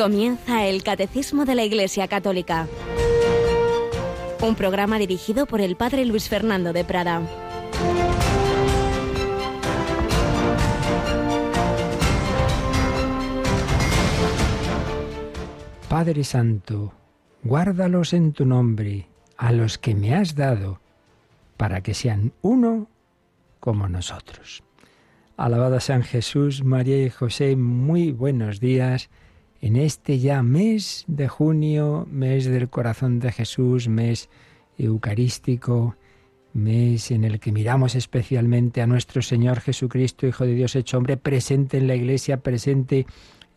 Comienza el Catecismo de la Iglesia Católica. Un programa dirigido por el Padre Luis Fernando de Prada. Padre Santo, guárdalos en tu nombre, a los que me has dado, para que sean uno como nosotros. Alabado San Jesús, María y José, muy buenos días en este ya mes de junio, mes del corazón de Jesús, mes eucarístico, mes en el que miramos especialmente a nuestro Señor Jesucristo, Hijo de Dios hecho hombre, presente en la Iglesia, presente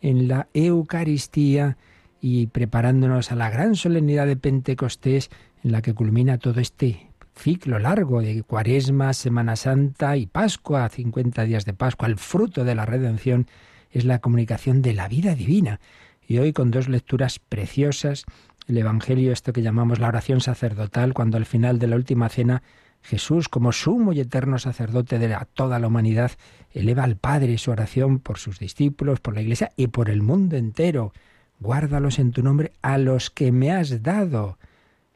en la Eucaristía y preparándonos a la gran solemnidad de Pentecostés en la que culmina todo este ciclo largo de Cuaresma, Semana Santa y Pascua, 50 días de Pascua, el fruto de la redención es la comunicación de la vida divina. Y hoy con dos lecturas preciosas, el Evangelio, esto que llamamos la oración sacerdotal, cuando al final de la última cena Jesús, como sumo y eterno sacerdote de toda la humanidad, eleva al Padre su oración por sus discípulos, por la Iglesia y por el mundo entero. Guárdalos en tu nombre a los que me has dado.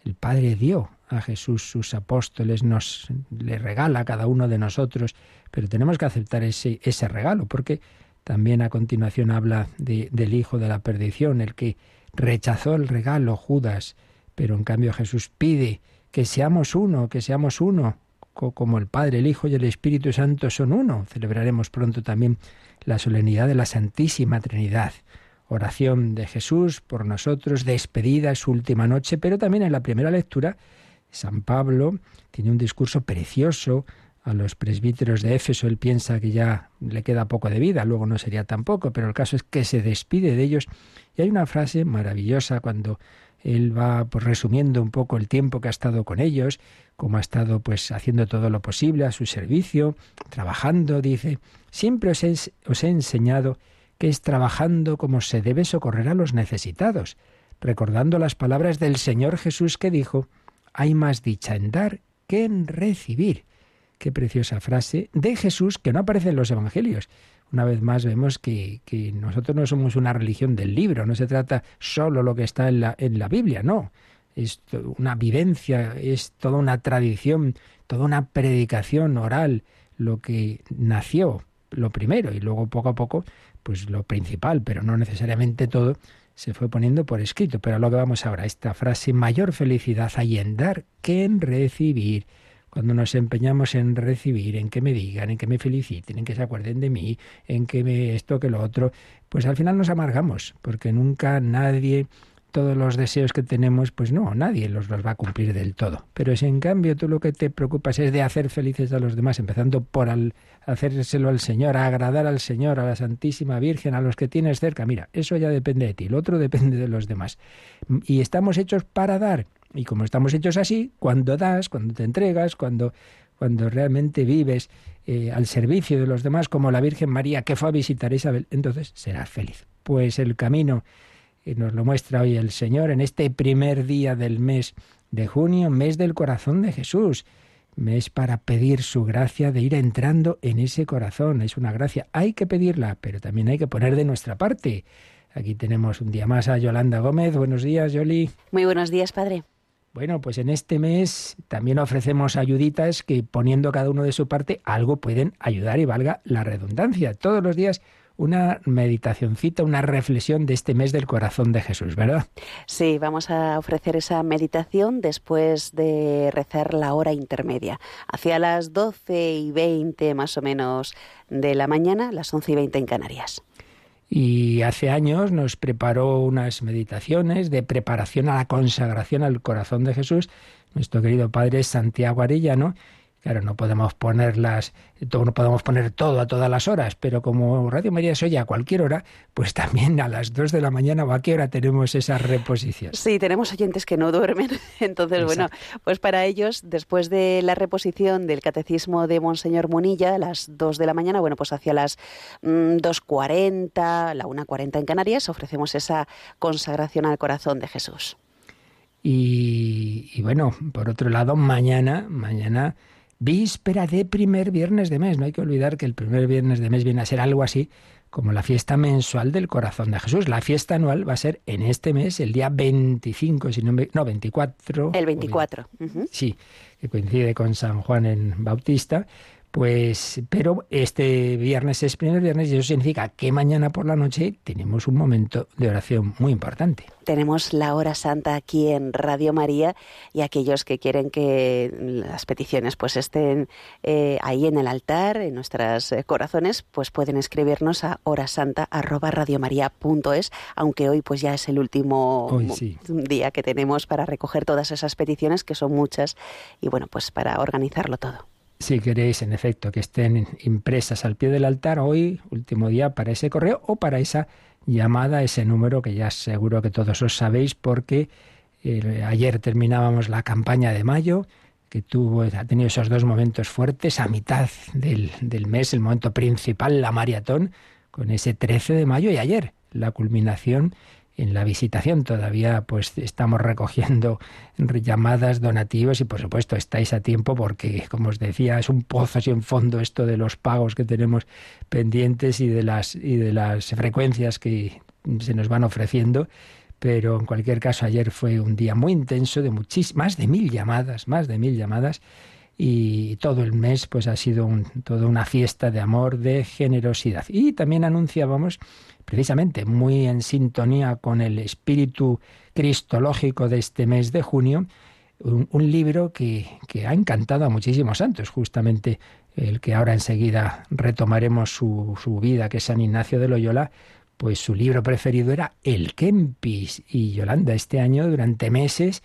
El Padre dio a Jesús sus apóstoles, nos le regala a cada uno de nosotros, pero tenemos que aceptar ese, ese regalo, porque también a continuación habla del hijo de la perdición, el que rechazó el regalo, Judas, pero en cambio Jesús pide que seamos uno, que seamos uno, como el Padre, el Hijo y el Espíritu Santo son uno. Celebraremos pronto también la solemnidad de la Santísima Trinidad. Oración de Jesús por nosotros, despedida, su última noche, pero también en la primera lectura, San Pablo tiene un discurso precioso a los presbíteros de Éfeso, él piensa que ya le queda poco de vida, luego no sería tampoco, pero el caso es que se despide de ellos. Y hay una frase maravillosa cuando él va pues, resumiendo un poco el tiempo que ha estado con ellos, cómo ha estado pues haciendo todo lo posible a su servicio, trabajando, dice, siempre os he, os he enseñado que es trabajando como se debe socorrer a los necesitados, recordando las palabras del Señor Jesús que dijo, hay más dicha en dar que en recibir. Qué preciosa frase de Jesús que no aparece en los Evangelios. Una vez más vemos que, nosotros no somos una religión del libro, no se trata solo lo que está en la, en la Biblia, no. Es una vivencia, es toda una tradición, toda una predicación oral, lo que nació, lo primero, y luego poco a poco, pues lo principal, pero no necesariamente todo, se fue poniendo por escrito. Pero a lo que vamos ahora, esta frase, mayor felicidad hay en dar que en recibir cuando nos empeñamos en recibir, en que me digan, en que me feliciten, en que se acuerden de mí, en que me esto, que lo otro, pues al final nos amargamos, porque nunca nadie, todos los deseos que tenemos, pues no, nadie los, los va a cumplir del todo. Pero si en cambio tú lo que te preocupas es de hacer felices a los demás, empezando por al, hacérselo al Señor, a agradar al Señor, a la Santísima Virgen, a los que tienes cerca, mira, eso ya depende de ti, el otro depende de los demás. Y estamos hechos para dar y como estamos hechos así, cuando das, cuando te entregas, cuando, cuando realmente vives eh, al servicio de los demás, como la Virgen María que fue a visitar a Isabel, entonces serás feliz. Pues el camino que nos lo muestra hoy el Señor en este primer día del mes de junio, mes del corazón de Jesús. Mes para pedir su gracia de ir entrando en ese corazón. Es una gracia, hay que pedirla, pero también hay que poner de nuestra parte. Aquí tenemos un día más a Yolanda Gómez. Buenos días, Yoli. Muy buenos días, padre. Bueno, pues en este mes también ofrecemos ayuditas que poniendo cada uno de su parte algo pueden ayudar y valga la redundancia. Todos los días una meditacioncita, una reflexión de este mes del corazón de Jesús, ¿verdad? Sí, vamos a ofrecer esa meditación después de rezar la hora intermedia. Hacia las 12 y 20 más o menos de la mañana, las 11 y 20 en Canarias. Y hace años nos preparó unas meditaciones de preparación a la consagración al corazón de Jesús, nuestro querido Padre Santiago Arellano, Claro, no podemos ponerlas, no podemos poner todo a todas las horas, pero como Radio María se oye a cualquier hora, pues también a las 2 de la mañana o a qué hora tenemos esa reposición. Sí, tenemos oyentes que no duermen. Entonces, bueno, pues para ellos, después de la reposición del Catecismo de Monseñor Munilla, a las 2 de la mañana, bueno, pues hacia las 2.40, mm, la 1.40 en Canarias, ofrecemos esa consagración al corazón de Jesús. Y, y bueno, por otro lado, mañana, mañana víspera de primer viernes de mes. No hay que olvidar que el primer viernes de mes viene a ser algo así como la fiesta mensual del corazón de Jesús. La fiesta anual va a ser en este mes, el día 25, si no, no 24. El 24. Sí, que coincide con San Juan en Bautista. Pues, pero este viernes es primer viernes y eso significa que mañana por la noche tenemos un momento de oración muy importante. Tenemos la hora santa aquí en Radio María y aquellos que quieren que las peticiones pues estén eh, ahí en el altar, en nuestros eh, corazones, pues pueden escribirnos a horasanta@radiomaria.es, aunque hoy pues ya es el último día que tenemos para recoger todas esas peticiones que son muchas y bueno, pues para organizarlo todo si queréis, en efecto, que estén impresas al pie del altar hoy, último día, para ese correo o para esa llamada, ese número que ya seguro que todos os sabéis porque eh, ayer terminábamos la campaña de mayo que tuvo, ha tenido esos dos momentos fuertes a mitad del, del mes, el momento principal, la maratón, con ese 13 de mayo y ayer la culminación en la visitación. Todavía pues estamos recogiendo llamadas, donativos y por supuesto estáis a tiempo porque, como os decía, es un pozo sin fondo esto de los pagos que tenemos pendientes y de las, y de las frecuencias que se nos van ofreciendo. Pero en cualquier caso, ayer fue un día muy intenso de muchísimas, más de mil llamadas, más de mil llamadas y todo el mes pues ha sido toda una fiesta de amor, de generosidad. Y también anunciábamos precisamente muy en sintonía con el espíritu cristológico de este mes de junio, un, libro que, que, ha encantado a muchísimos santos, justamente el que ahora enseguida retomaremos su, su vida, que es San Ignacio de Loyola, pues su libro preferido era El Kempis. Y Yolanda, este año, durante meses,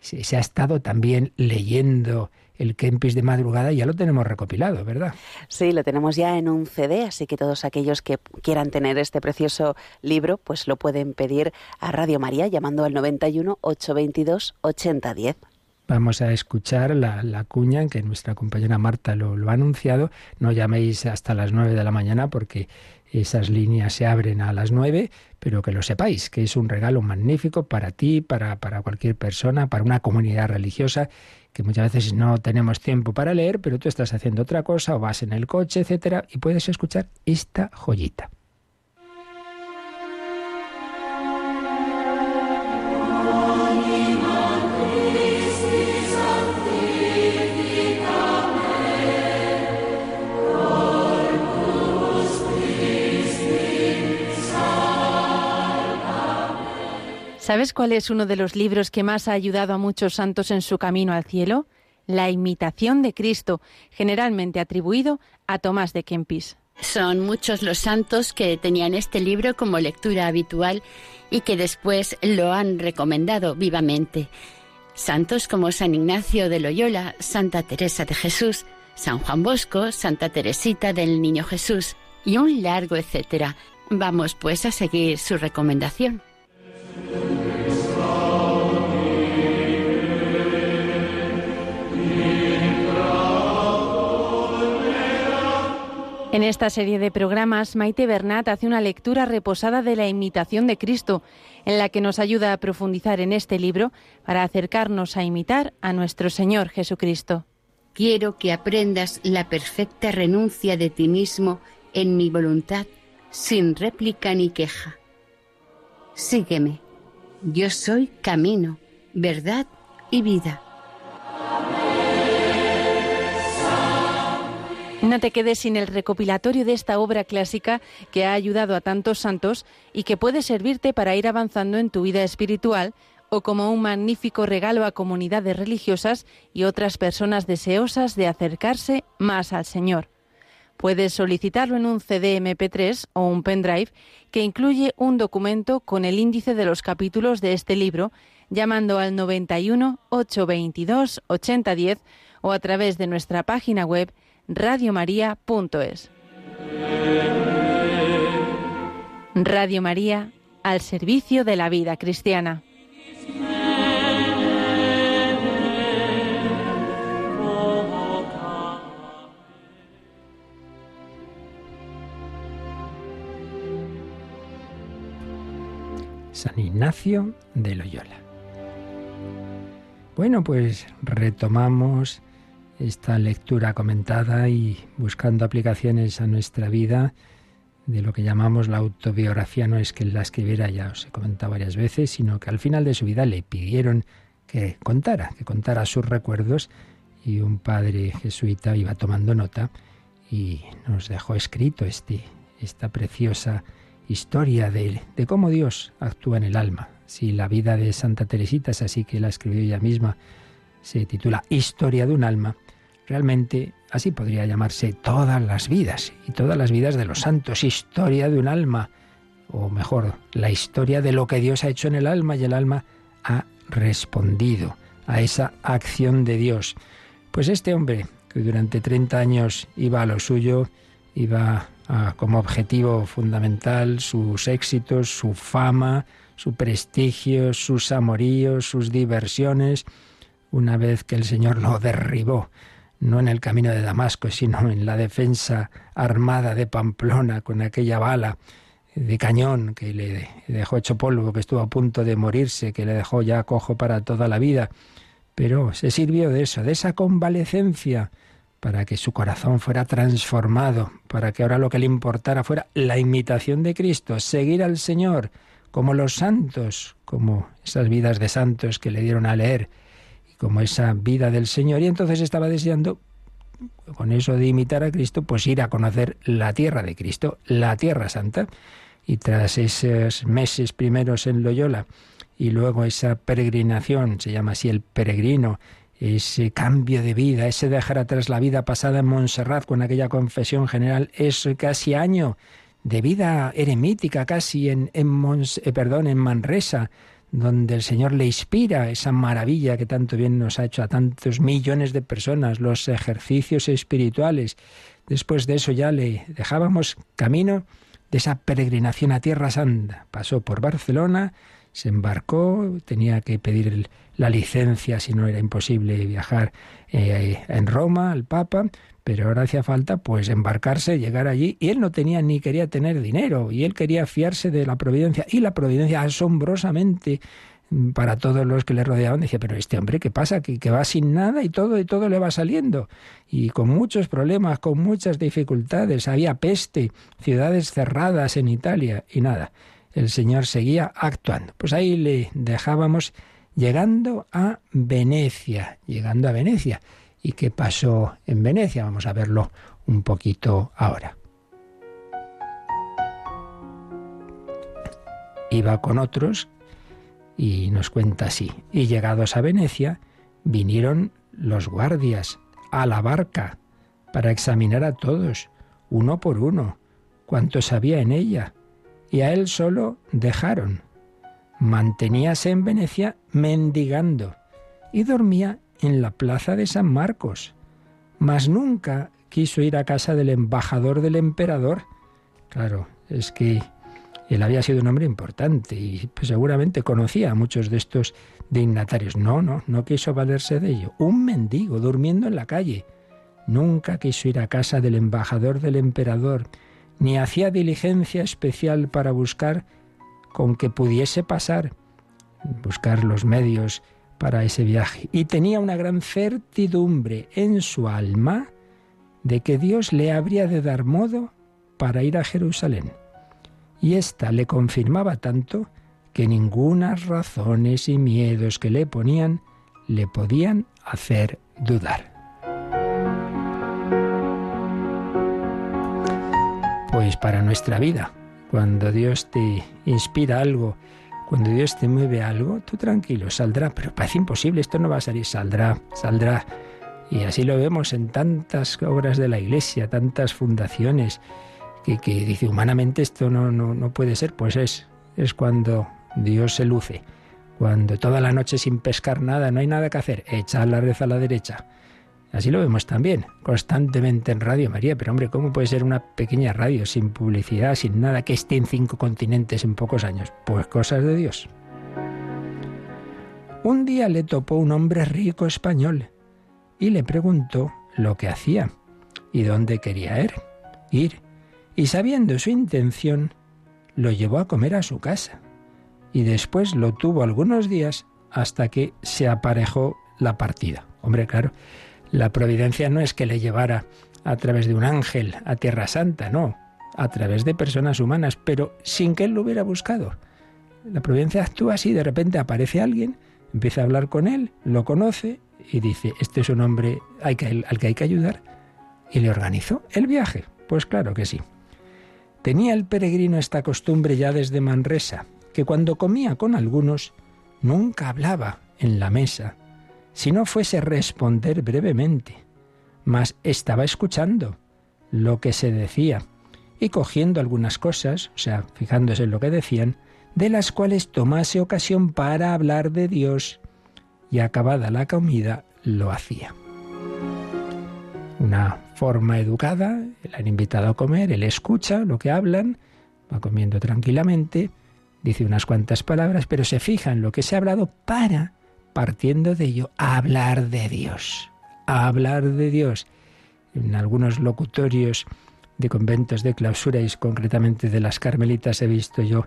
se, se ha estado también leyendo el Kempis de madrugada ya lo tenemos recopilado, ¿verdad? Sí, lo tenemos ya en un CD, así que todos aquellos que quieran tener este precioso libro, pues lo pueden pedir a Radio María llamando al 91 822 8010. Vamos a escuchar la, cuña en que nuestra compañera Marta lo, lo, ha anunciado. No llaméis hasta las nueve de la mañana porque esas líneas se abren a las nueve, pero que lo sepáis, que es un regalo magnífico para ti, para, para cualquier persona, para una comunidad religiosa que muchas veces no tenemos tiempo para leer, pero tú estás haciendo otra cosa o vas en el coche, etcétera, y puedes escuchar esta joyita. ¿Sabes cuál es uno de los libros que más ha ayudado a muchos santos en su camino al cielo? La imitación de Cristo, generalmente atribuido a Tomás de Kempis. Son muchos los santos que tenían este libro como lectura habitual y que después lo han recomendado vivamente. Santos como San Ignacio de Loyola, Santa Teresa de Jesús, San Juan Bosco, Santa Teresita del Niño Jesús y un largo etcétera. Vamos pues a seguir su recomendación. En esta serie de programas, Maite Bernat hace una lectura reposada de la imitación de Cristo, en la que nos ayuda a profundizar en este libro para acercarnos a imitar a nuestro Señor Jesucristo. Quiero que aprendas la perfecta renuncia de ti mismo en mi voluntad, sin réplica ni queja. Sígueme. Yo soy camino, verdad y vida. No te quedes sin el recopilatorio de esta obra clásica que ha ayudado a tantos santos y que puede servirte para ir avanzando en tu vida espiritual o como un magnífico regalo a comunidades religiosas y otras personas deseosas de acercarse más al Señor. Puedes solicitarlo en un CD MP3 o un pendrive que incluye un documento con el índice de los capítulos de este libro llamando al 91 822 8010 o a través de nuestra página web radiomaria.es. Radio María al servicio de la vida cristiana. San Ignacio de Loyola. Bueno, pues retomamos esta lectura comentada y buscando aplicaciones a nuestra vida de lo que llamamos la autobiografía no es que la escribiera, ya os he comentado varias veces, sino que al final de su vida le pidieron que contara, que contara sus recuerdos y un padre jesuita iba tomando nota y nos dejó escrito este, esta preciosa historia de, de cómo Dios actúa en el alma. Si la vida de Santa Teresita es así que la escribió ella misma, se titula Historia de un alma, realmente así podría llamarse todas las vidas y todas las vidas de los santos, historia de un alma, o mejor, la historia de lo que Dios ha hecho en el alma y el alma ha respondido a esa acción de Dios. Pues este hombre, que durante 30 años iba a lo suyo, iba a, como objetivo fundamental sus éxitos, su fama, su prestigio, sus amoríos, sus diversiones, una vez que el Señor lo derribó, no en el camino de Damasco, sino en la defensa armada de Pamplona con aquella bala de cañón que le dejó hecho polvo, que estuvo a punto de morirse, que le dejó ya cojo para toda la vida. Pero se sirvió de eso, de esa convalecencia, para que su corazón fuera transformado, para que ahora lo que le importara fuera la imitación de Cristo, seguir al Señor, como los santos, como esas vidas de santos que le dieron a leer, y como esa vida del Señor. Y entonces estaba deseando con eso de imitar a Cristo, pues ir a conocer la tierra de Cristo, la tierra santa y tras esos meses primeros en Loyola y luego esa peregrinación, se llama así el peregrino, ese cambio de vida, ese dejar atrás la vida pasada en Montserrat con aquella confesión general, ese casi año de vida eremítica casi en, en, eh, perdón, en Manresa, donde el Señor le inspira esa maravilla que tanto bien nos ha hecho a tantos millones de personas, los ejercicios espirituales. Después de eso ya le dejábamos camino de esa peregrinación a Tierra Santa. Pasó por Barcelona, se embarcó, tenía que pedir la licencia si no era imposible viajar eh, en Roma al Papa, pero ahora hacía falta pues embarcarse, llegar allí, y él no tenía ni quería tener dinero, y él quería fiarse de la providencia, y la providencia asombrosamente para todos los que le rodeaban, decía, pero este hombre, ¿qué pasa? Que, que, va sin nada y todo y todo le va saliendo. Y con muchos problemas, con muchas dificultades, había peste, ciudades cerradas en Italia y nada. El Señor seguía actuando. Pues ahí le dejábamos llegando a Venecia, llegando a Venecia. ¿Y qué pasó en Venecia? Vamos a verlo un poquito ahora. Iba con otros y nos cuenta así. Y llegados a Venecia, vinieron los guardias a la barca para examinar a todos, uno por uno, cuantos había en ella, y a él solo dejaron. Manteníase en Venecia mendigando y dormía en la plaza de San Marcos, mas nunca quiso ir a casa del embajador del emperador. Claro, es que él había sido un hombre importante y pues, seguramente conocía a muchos de estos dignatarios. No, no, no quiso valerse de ello. Un mendigo durmiendo en la calle. Nunca quiso ir a casa del embajador del emperador, ni hacía diligencia especial para buscar con que pudiese pasar, buscar los medios para ese viaje. Y tenía una gran certidumbre en su alma de que Dios le habría de dar modo para ir a Jerusalén y ésta le confirmaba tanto que ningunas razones y miedos que le ponían le podían hacer dudar. Pues para nuestra vida, cuando Dios te inspira algo, cuando Dios te mueve algo, tú tranquilo, saldrá, pero parece imposible, esto no va a salir, saldrá, saldrá. Y así lo vemos en tantas obras de la Iglesia, tantas fundaciones, que, dice humanamente esto no, no, no puede ser, pues es, es cuando Dios se luce, cuando toda la noche sin pescar nada, no hay nada que hacer, echar la red a la derecha. Así lo vemos también, constantemente en Radio María. Pero hombre, ¿cómo puede ser una pequeña radio sin publicidad, sin nada, que esté en cinco continentes en pocos años? Pues cosas de Dios. Un día le topó un hombre rico español y le preguntó lo que hacía y dónde quería ir. ir y sabiendo su intención, lo llevó a comer a su casa, y después lo tuvo algunos días hasta que se aparejó la partida. Hombre, claro, la providencia no es que le llevara a través de un ángel a Tierra Santa, no. a través de personas humanas, pero sin que él lo hubiera buscado. La providencia actúa así, de repente aparece alguien, empieza a hablar con él, lo conoce y dice, este es un hombre al que hay que ayudar, y le organizó el viaje. Pues claro que sí. Tenía el peregrino esta costumbre ya desde Manresa, que cuando comía con algunos, nunca hablaba en la mesa, si no fuese responder brevemente, mas estaba escuchando lo que se decía y cogiendo algunas cosas, o sea, fijándose en lo que decían, de las cuales tomase ocasión para hablar de Dios, y acabada la comida lo hacía. Una forma educada, le han invitado a comer, él escucha lo que hablan, va comiendo tranquilamente, dice unas cuantas palabras, pero se fija en lo que se ha hablado para, partiendo de ello, hablar de Dios, hablar de Dios. En algunos locutorios de conventos de clausura y concretamente de las carmelitas he visto yo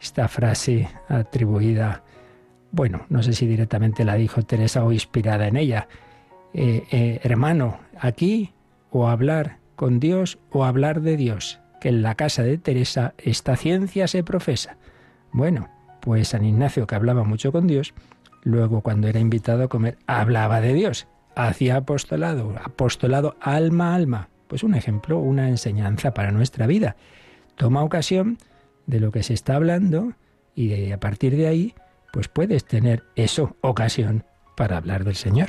esta frase atribuida, bueno, no sé si directamente la dijo Teresa o inspirada en ella. Eh, eh, hermano, aquí o hablar con Dios o hablar de Dios, que en la casa de Teresa esta ciencia se profesa. Bueno, pues San Ignacio, que hablaba mucho con Dios, luego cuando era invitado a comer, hablaba de Dios, hacía apostolado, apostolado alma a alma. Pues un ejemplo, una enseñanza para nuestra vida. Toma ocasión de lo que se está hablando y a partir de ahí, pues puedes tener eso, ocasión, para hablar del Señor.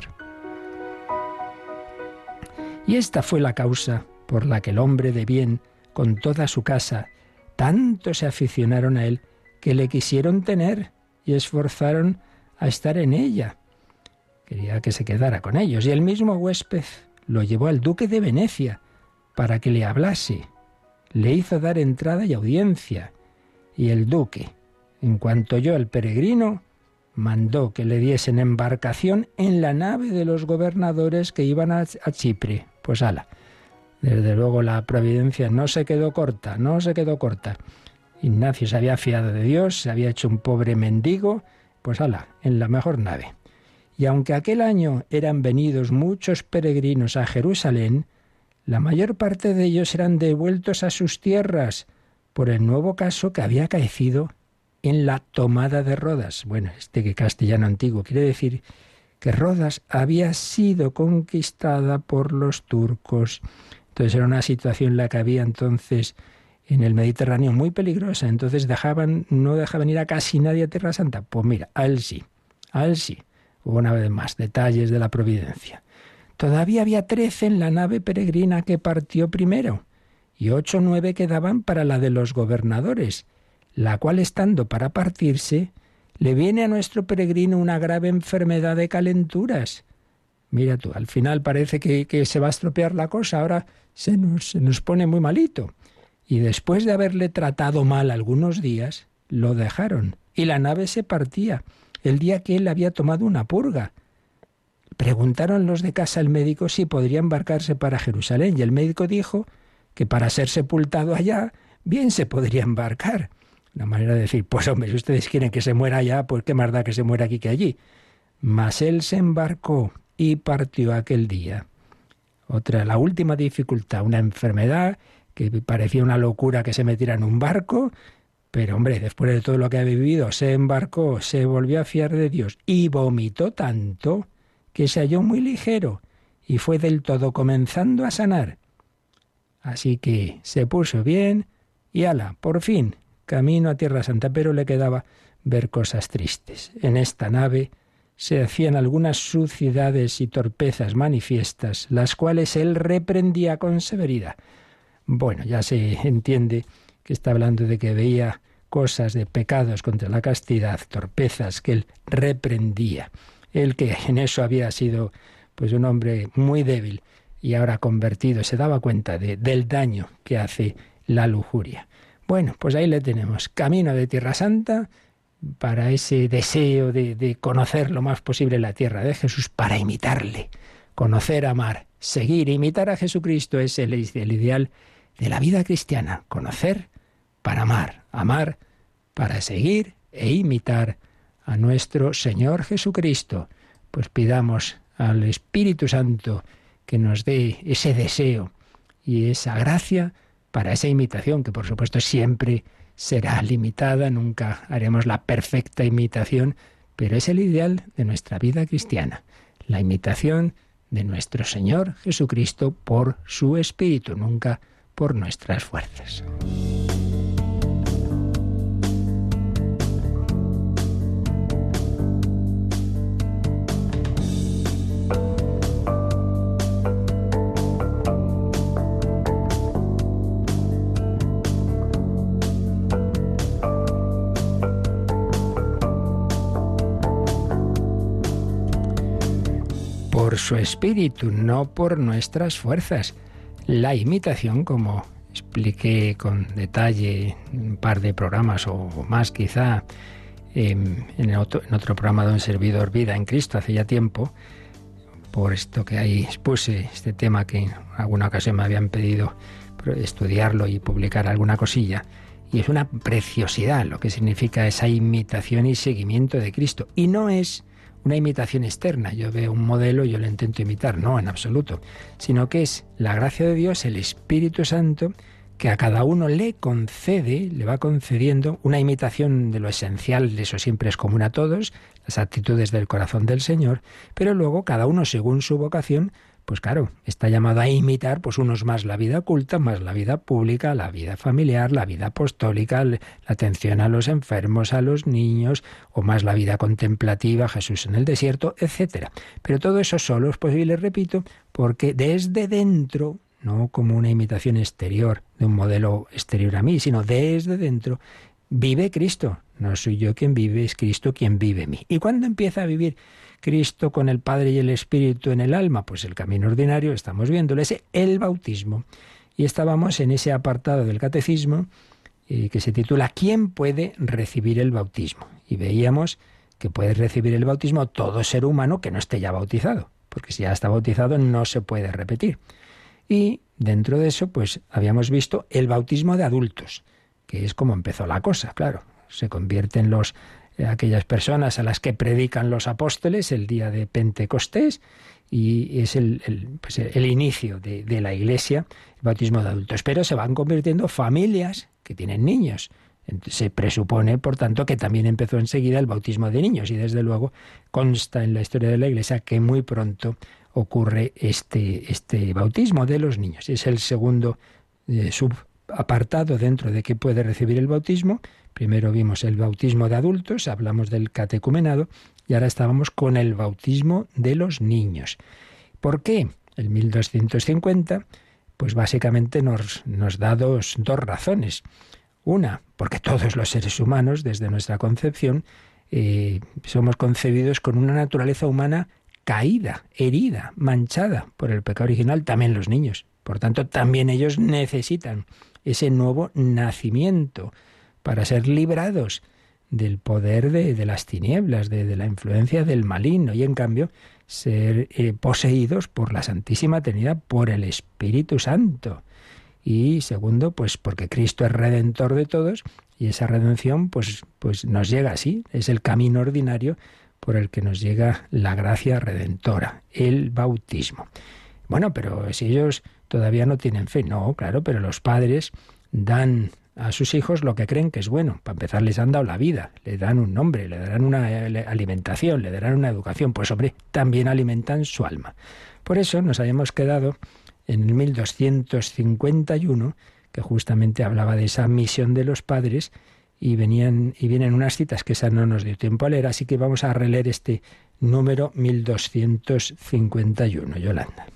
Y esta fue la causa por la que el hombre de bien, con toda su casa, tanto se aficionaron a él que le quisieron tener y esforzaron a estar en ella. Quería que se quedara con ellos y el mismo huésped lo llevó al duque de Venecia para que le hablase. Le hizo dar entrada y audiencia y el duque, en cuanto oyó al peregrino, mandó que le diesen embarcación en la nave de los gobernadores que iban a, Chipre. Pues ala, desde luego la providencia no se quedó corta, no se quedó corta. Ignacio se había fiado de Dios, se había hecho un pobre mendigo, pues ala, en la mejor nave. Y aunque aquel año eran venidos muchos peregrinos a Jerusalén, la mayor parte de ellos eran devueltos a sus tierras, por el nuevo caso que había acaecido en la tomada de Rodas. Bueno, este que castellano antiguo quiere decir que Rodas había sido conquistada por los turcos. Entonces era una situación en la que había entonces en el Mediterráneo muy peligrosa. Entonces dejaban, no dejaban ir a casi nadie a Tierra Santa. Pues mira, a él sí, a él sí. Una vez más detalles de la providencia. Todavía había trece en la nave peregrina que partió primero y ocho o nueve quedaban para la de los gobernadores, la cual estando para partirse, le viene a nuestro peregrino una grave enfermedad de calenturas. Mira tú, al final parece que, que se va a estropear la cosa, ahora se nos, se nos pone muy malito. Y después de haberle tratado mal algunos días, lo dejaron, y la nave se partía, el día que él había tomado una purga. Preguntaron los de casa al médico si podría embarcarse para Jerusalén, y el médico dijo que para ser sepultado allá, bien se podría embarcar. Una manera de decir, pues hombre, si ustedes quieren que se muera allá, pues qué más da que se muera aquí que allí. Mas él se embarcó y partió aquel día. Otra, la última dificultad, una enfermedad que parecía una locura que se metiera en un barco, pero hombre, después de todo lo que ha vivido, se embarcó, se volvió a fiar de Dios y vomitó tanto que se halló muy ligero y fue del todo comenzando a sanar. Así que se puso bien y ala, por fin, camino a Tierra Santa, pero le quedaba ver cosas tristes. En esta nave se hacían algunas suciedades y torpezas manifiestas, las cuales él reprendía con severidad. Bueno, ya se entiende que está hablando de que veía cosas de pecados contra la castidad, torpezas que él reprendía. Él que en eso había sido pues un hombre muy débil, y ahora convertido se daba cuenta de, del daño que hace la lujuria. Bueno, pues ahí le tenemos, camino de Tierra Santa para ese deseo de, conocer lo más posible la tierra de Jesús, para imitarle, conocer, amar, seguir, imitar a Jesucristo es el ideal de la vida cristiana, conocer para amar, amar para seguir e imitar a nuestro Señor Jesucristo. Pues pidamos al Espíritu Santo que nos dé ese deseo y esa gracia para esa imitación, que por supuesto siempre será limitada, nunca haremos la perfecta imitación, pero es el ideal de nuestra vida cristiana, la imitación de nuestro Señor Jesucristo por su Espíritu, nunca por nuestras fuerzas. su espíritu, no por nuestras fuerzas. La imitación, como expliqué con detalle un par de programas o más quizá em, en, otro, en otro programa de un servidor Vida en Cristo hace ya tiempo, por esto que ahí expuse, este tema que en alguna ocasión me habían pedido estudiarlo y publicar alguna cosilla. Y es una preciosidad lo que significa esa imitación y seguimiento de Cristo. Y no es una imitación externa. Yo veo un modelo y yo lo intento imitar. No, en absoluto. Sino que es la gracia de Dios, el Espíritu Santo, que a cada uno le concede, le va concediendo una imitación de lo esencial, eso siempre es común a todos, las actitudes del corazón del Señor, pero luego cada uno según su vocación pues claro, está llamado a imitar, pues unos más la vida oculta, más la vida pública, la vida familiar, la vida apostólica, la atención a los enfermos, a los niños, o más la vida contemplativa, Jesús en el desierto, etcétera. Pero todo eso solo es posible, repito, porque desde dentro, no como una imitación exterior de un modelo exterior a mí, sino desde dentro, vive Cristo. No soy yo quien vive, es Cristo quien vive mí. ¿Y cuándo empieza a vivir Cristo con el Padre y el Espíritu en el alma? Pues el camino ordinario, estamos viéndolo, es el bautismo. Y estábamos en ese apartado del catecismo eh, que se titula ¿Quién puede recibir el bautismo? Y veíamos que puede recibir el bautismo todo ser humano que no esté ya bautizado, porque si ya está bautizado no se puede repetir. Y dentro de eso, pues habíamos visto el bautismo de adultos, que es como empezó la cosa, claro. Se convierten los aquellas personas a las que predican los apóstoles el día de Pentecostés y es el, pues el inicio de, de, la iglesia, el bautismo de adultos. Pero se van convirtiendo familias que tienen niños. Se presupone, por tanto, que también empezó enseguida el bautismo de niños y desde luego consta en la historia de la iglesia que muy pronto ocurre este, este bautismo de los niños. Es el segundo eh, subapartado dentro de que puede recibir el bautismo Primero vimos el bautismo de adultos, hablamos del catecumenado y ahora estábamos con el bautismo de los niños. ¿Por qué? El 1250, pues básicamente nos, nos da dos, dos razones. Una, porque todos los seres humanos, desde nuestra concepción, eh, somos concebidos con una naturaleza humana caída, herida, manchada por el pecado original, también los niños. Por tanto, también ellos necesitan ese nuevo nacimiento para ser librados del poder de, las tinieblas, de, la influencia del maligno, y en cambio ser eh, poseídos por la Santísima Trinidad, por el Espíritu Santo. Y segundo, pues porque Cristo es redentor de todos y esa redención pues, pues nos llega así, es el camino ordinario por el que nos llega la gracia redentora, el bautismo. Bueno, pero si ellos todavía no tienen fe, no, claro, pero los padres dan a sus hijos lo que creen que es bueno. Para empezar, les han dado la vida, le dan un nombre, le darán una alimentación, le darán una educación. Pues hombre, también alimentan su alma. Por eso nos habíamos quedado en el 1251, que justamente hablaba de esa misión de los padres, y venían y vienen unas citas que esa no nos dio tiempo a leer, así que vamos a releer este número 1251, Yolanda.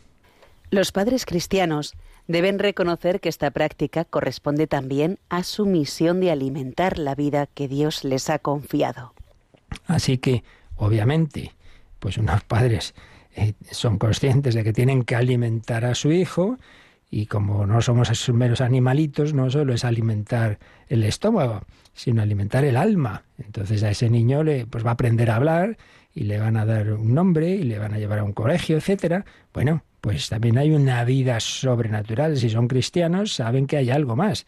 Los padres cristianos deben reconocer que esta práctica corresponde también a su misión de alimentar la vida que Dios les ha confiado. Así que, obviamente, pues unos padres eh, son conscientes de que tienen que alimentar a su hijo y como no somos esos meros animalitos, no solo es alimentar el estómago, sino alimentar el alma. Entonces a ese niño le pues va a aprender a hablar y le van a dar un nombre y le van a llevar a un colegio, etcétera. Bueno, pues también hay una vida sobrenatural. Si son cristianos, saben que hay algo más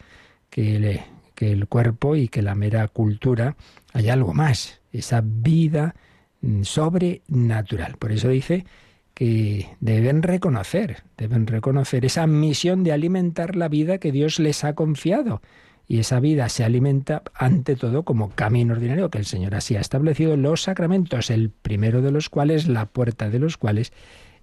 que, que el cuerpo y que la mera cultura. Hay algo más, esa vida mm, sobrenatural. Por eso dice que deben reconocer, deben reconocer esa misión de alimentar la vida que Dios les ha confiado. Y esa vida se alimenta ante todo como camino ordinario que el Señor así ha establecido los sacramentos, el primero de los cuales, la puerta de los cuales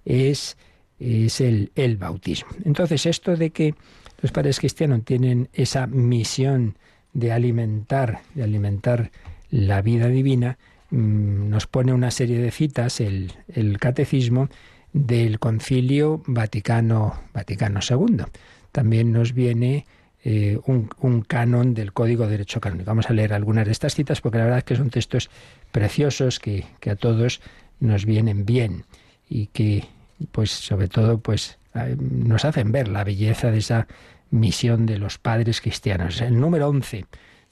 es, es el, el bautismo. Entonces, esto de que los padres cristianos tienen esa misión de alimentar, de alimentar la vida divina, Mm, nos pone una serie de citas el, catecismo del Concilio Vaticano, Vaticano II. También nos viene eh, un, canon del Código de Derecho Canónico. Vamos a leer algunas de estas citas porque la verdad es que son textos preciosos que, que a todos nos vienen bien y que, pues, sobre todo, pues, nos hacen ver la belleza de esa misión de los padres cristianos. El número 11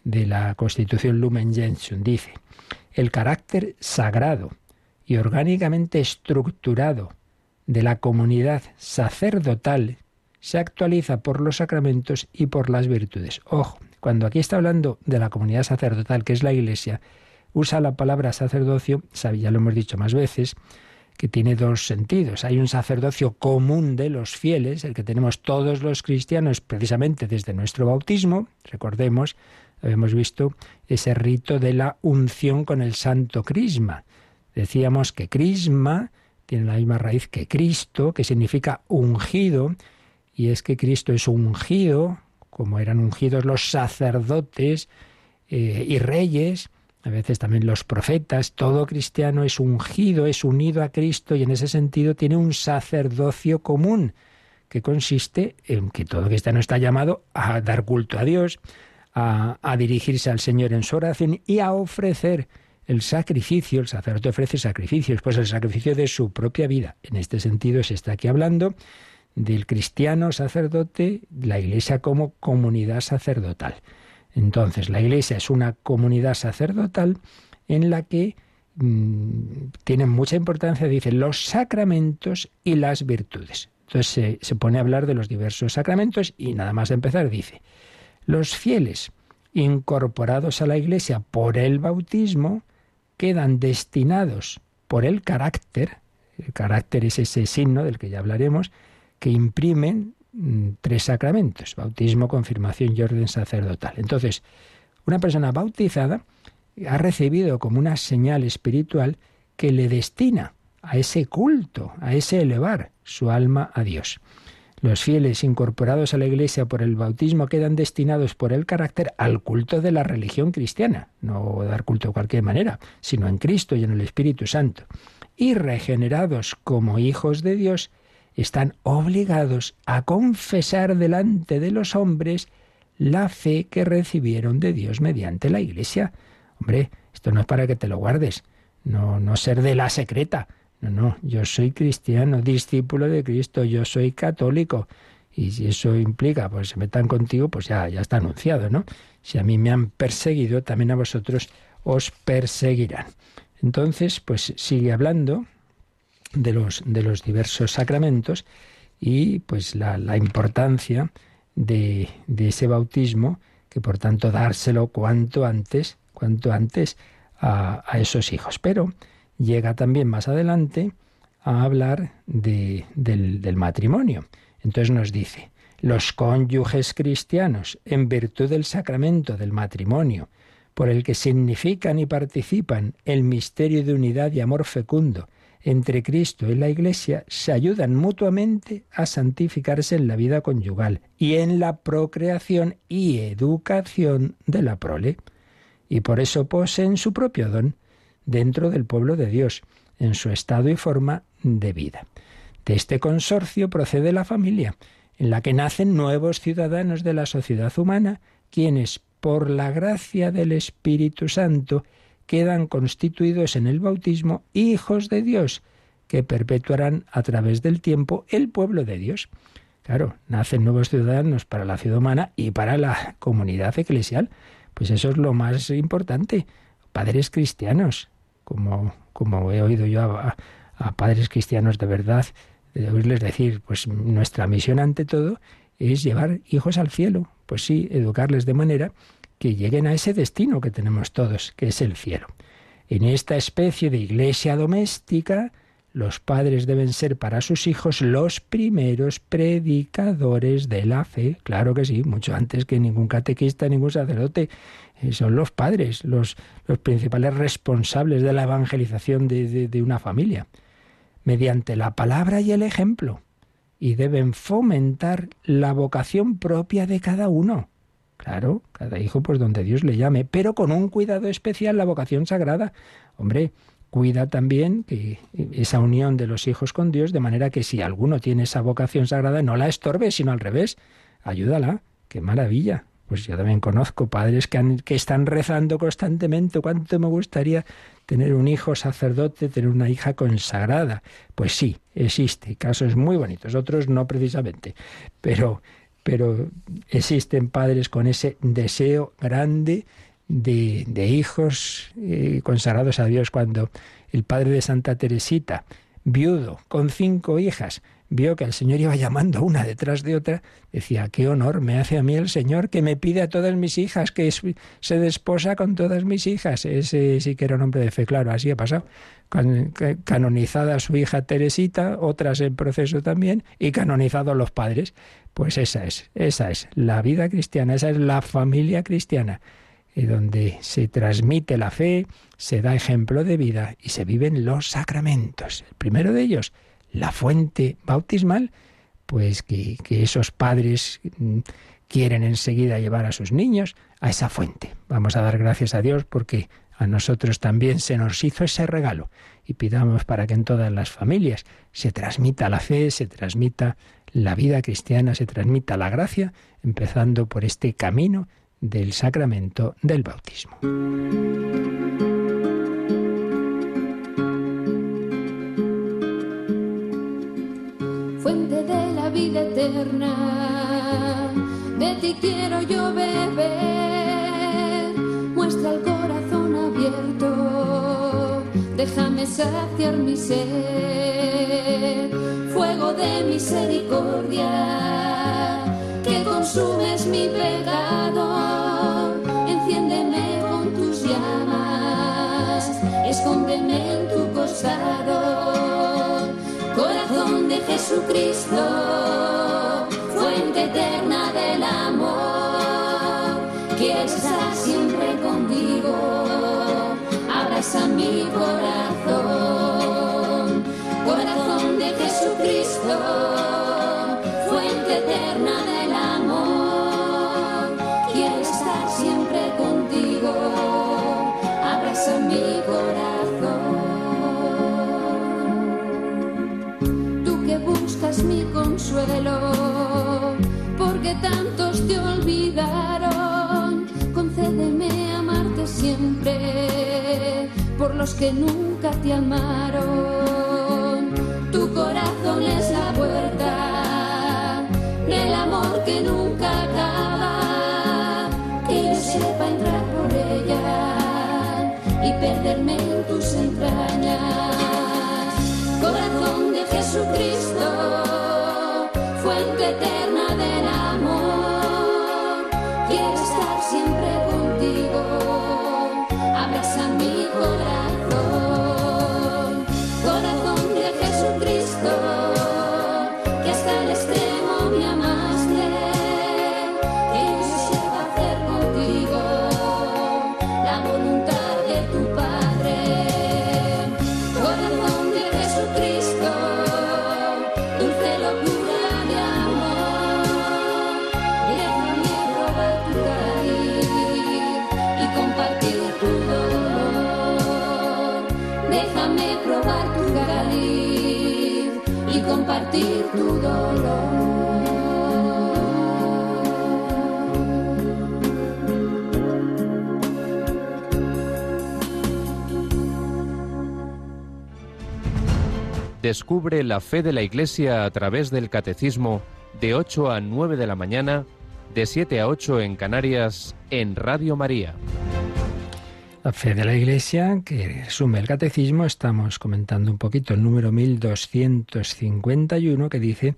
de la Constitución Lumen Gentium dice: el carácter sagrado y orgánicamente estructurado de la comunidad sacerdotal se actualiza por los sacramentos y por las virtudes. Ojo, cuando aquí está hablando de la comunidad sacerdotal, que es la Iglesia, usa la palabra sacerdocio, ya lo hemos dicho más veces, que tiene dos sentidos. Hay un sacerdocio común de los fieles, el que tenemos todos los cristianos precisamente desde nuestro bautismo, recordemos, Habíamos visto ese rito de la unción con el santo crisma. Decíamos que crisma tiene la misma raíz que Cristo, que significa ungido, y es que Cristo es ungido, como eran ungidos los sacerdotes eh, y reyes, a veces también los profetas, todo cristiano es ungido, es unido a Cristo y en ese sentido tiene un sacerdocio común, que consiste en que todo cristiano está llamado a dar culto a Dios, a, dirigirse al Señor en su oración y a ofrecer el sacrificio, el sacerdote ofrece sacrificios, pues el sacrificio de su propia vida. En este sentido se está aquí hablando del cristiano sacerdote, la iglesia como comunidad sacerdotal. Entonces, la iglesia es una comunidad sacerdotal en la que mm, tienen mucha importancia, dice, los sacramentos y las virtudes. Entonces se, se pone a hablar de los diversos sacramentos y nada más empezar dice, los fieles incorporados a la Iglesia por el bautismo quedan destinados por el carácter, el carácter es ese signo del que ya hablaremos, que imprimen tres sacramentos, bautismo, confirmación y orden sacerdotal. Entonces, una persona bautizada ha recibido como una señal espiritual que le destina a ese culto, a ese elevar su alma a Dios. Los fieles incorporados a la Iglesia por el bautismo quedan destinados por el carácter al culto de la religión cristiana, no dar culto de cualquier manera, sino en Cristo y en el Espíritu Santo. Y regenerados como hijos de Dios, están obligados a confesar delante de los hombres la fe que recibieron de Dios mediante la Iglesia. Hombre, esto no es para que te lo guardes, no, no ser de la secreta, no, no, yo soy cristiano, discípulo de Cristo, yo soy católico. Y si eso implica, pues se metan contigo, pues ya, ya está anunciado, ¿no? Si a mí me han perseguido, también a vosotros os perseguirán. Entonces, pues sigue hablando de los, de los diversos sacramentos y pues la, la importancia de, de, ese bautismo, que por tanto dárselo cuanto antes, cuanto antes a, a esos hijos. Pero llega también más adelante a hablar de, del, del matrimonio. Entonces nos dice, los cónyuges cristianos, en virtud del sacramento del matrimonio, por el que significan y participan el misterio de unidad y amor fecundo entre Cristo y la Iglesia, se ayudan mutuamente a santificarse en la vida conyugal y en la procreación y educación de la prole. Y por eso poseen su propio don, dentro del pueblo de Dios, en su estado y forma de vida. De este consorcio procede la familia, en la que nacen nuevos ciudadanos de la sociedad humana, quienes, por la gracia del Espíritu Santo, quedan constituidos en el bautismo hijos de Dios, que perpetuarán a través del tiempo el pueblo de Dios. Claro, nacen nuevos ciudadanos para la ciudad humana y para la comunidad eclesial. Pues eso es lo más importante. Padres cristianos, como, como he oído yo a, padres cristianos de verdad, de oírles decir, pues nuestra misión ante todo es llevar hijos al cielo, pues sí, educarles de manera que lleguen a ese destino que tenemos todos, que es el cielo. En esta especie de iglesia doméstica, los padres deben ser para sus hijos los primeros predicadores de la fe. Claro que sí, mucho antes que ningún catequista, ningún sacerdote. Eh, son los padres los, los principales responsables de la evangelización de, de una familia, mediante la palabra y el ejemplo. Y deben fomentar la vocación propia de cada uno. Claro, cada hijo pues donde Dios le llame, pero con un cuidado especial la vocación sagrada. Hombre, cuida también que esa unión de los hijos con Dios, de manera que si alguno tiene esa vocación sagrada, no la estorbe, sino al revés, ayúdala. ¡Qué maravilla! Pues yo también conozco padres que, que están rezando constantemente. ¿Cuánto me gustaría tener un hijo sacerdote, tener una hija consagrada? Pues sí, existe. Casos muy bonitos, otros no precisamente. Pero, pero existen padres con ese deseo grande de, hijos eh, consagrados a Dios cuando el padre de Santa Teresita, viudo, con cinco hijas, vio que el Señor iba llamando una detrás de otra, decía, qué honor me hace a mí el Señor que me pide a todas mis hijas, que se desposa con todas mis hijas. Ese sí que era un hombre de fe, claro, así ha pasado. Canonizada su hija Teresita, otras en proceso también, y canonizados los padres. Pues esa es, esa es la vida cristiana, esa es la familia cristiana y donde se transmite la fe, se da ejemplo de vida y se viven los sacramentos. El primero de ellos, la fuente bautismal, pues que, que esos padres mm, quieren enseguida llevar a sus niños a esa fuente. Vamos a dar gracias a Dios porque a nosotros también se nos hizo ese regalo y pidamos para que en todas las familias se transmita la fe, se transmita la vida cristiana, se transmita la gracia, empezando por este camino del sacramento del bautismo. Fuente de la vida eterna, de ti quiero yo beber, muestra el corazón abierto, déjame saciar mi ser, fuego de misericordia que consumes mi pecado. Enciéndeme con tus llamas, escóndeme en tu costado. Corazón de Jesucristo, fuente eterna del amor. Quiero estar siempre contigo, abraza mi corazón. Corazón de Jesucristo, fuente eterna del mi corazón. Tú que buscas mi consuelo, porque tantos te olvidaron, concédeme amarte siempre por los que nunca te amaron. Corazón es la puerta del amor que nunca acaba, que yo sepa entrar por ella y perderme en tus entrañas. Corazón de Jesucristo, fuente eterna Descubre la fe de la Iglesia a través del Catecismo de 8 a 9 de la mañana, de 7 a 8 en Canarias, en Radio María. La fe de la Iglesia, que resume el catecismo, estamos comentando un poquito el número 1251 que dice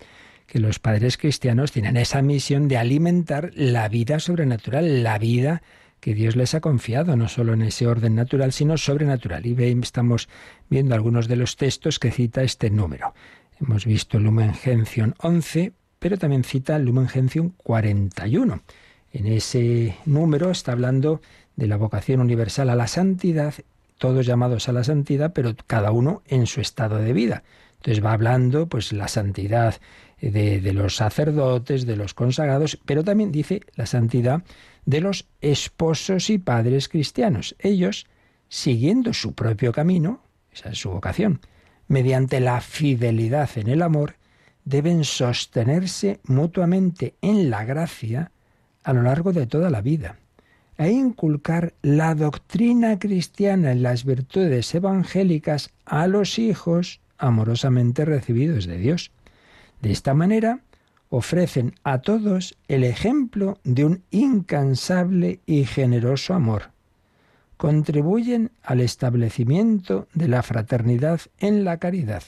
que los padres cristianos tienen esa misión de alimentar la vida sobrenatural, la vida que Dios les ha confiado, no solo en ese orden natural, sino sobrenatural. Y estamos viendo algunos de los textos que cita este número. Hemos visto Lumen Gentium 11, pero también cita Lumen Gentium 41. En ese número está hablando de la vocación universal a la santidad, todos llamados a la santidad, pero cada uno en su estado de vida. Entonces va hablando, pues, la santidad de, de, los sacerdotes, de los consagrados, pero también dice la santidad de los esposos y padres cristianos. Ellos, siguiendo su propio camino, esa es su vocación, mediante la fidelidad en el amor, deben sostenerse mutuamente en la gracia a lo largo de toda la vida e inculcar la doctrina cristiana en las virtudes evangélicas a los hijos amorosamente recibidos de Dios. De esta manera, ofrecen a todos el ejemplo de un incansable y generoso amor. Contribuyen al establecimiento de la fraternidad en la caridad